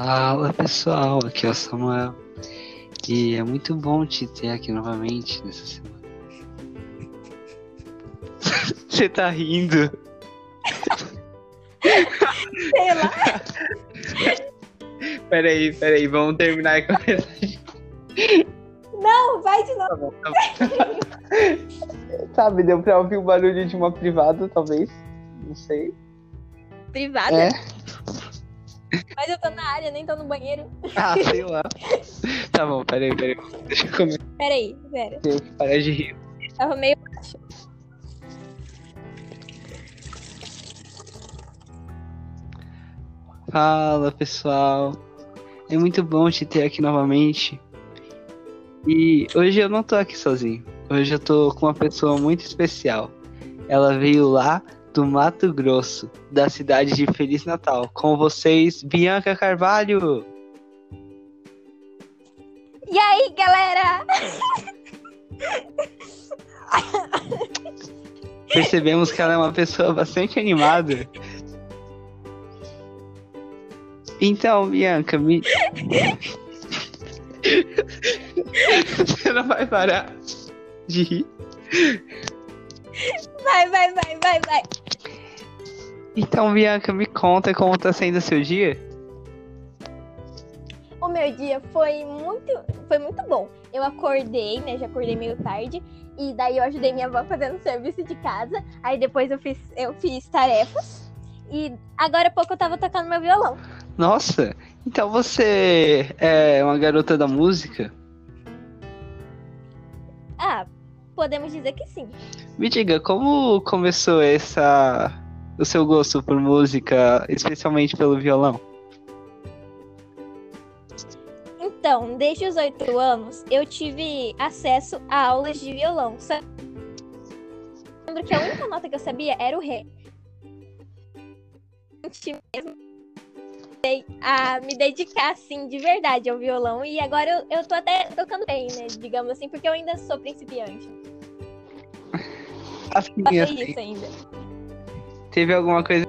Fala pessoal, aqui é o Samuel. E é muito bom te ter aqui novamente nessa semana. Você tá rindo? Sei lá. Peraí, peraí, vamos terminar com essa. Não, vai de novo. Tá bom, tá bom. Sabe, deu pra ouvir o barulho de uma privada, talvez. Não sei. Privada? É. Mas eu tô na área, nem tô no banheiro. Ah, sei lá. Tá bom, peraí, peraí. Deixa eu começar Peraí, pera. a parar de rir. Tava meio baixo. Fala pessoal, é muito bom te ter aqui novamente. E hoje eu não tô aqui sozinho. Hoje eu tô com uma pessoa muito especial. Ela veio lá do Mato Grosso, da cidade de Feliz Natal. Com vocês, Bianca Carvalho. E aí, galera? Percebemos que ela é uma pessoa bastante animada. Então, Bianca, me. Você não vai parar de rir? Vai, vai, vai, vai, vai. Então, Bianca, me conta como tá sendo o seu dia? O meu dia foi muito, foi muito bom. Eu acordei, né? Já acordei meio tarde. E daí eu ajudei minha avó fazendo serviço de casa. Aí depois eu fiz, eu fiz tarefas. E agora há pouco eu tava tocando meu violão. Nossa, então você é uma garota da música? Ah, podemos dizer que sim. Me diga, como começou essa o seu gosto por música, especialmente pelo violão? Então, desde os oito anos, eu tive acesso a aulas de violão. Só lembro que a única nota que eu sabia era o ré. Mesmo a me dedicar, assim, de verdade ao violão. E agora eu, eu tô até tocando bem, né? Digamos assim, porque eu ainda sou principiante. Assim, Passei assim, isso ainda. teve alguma coisa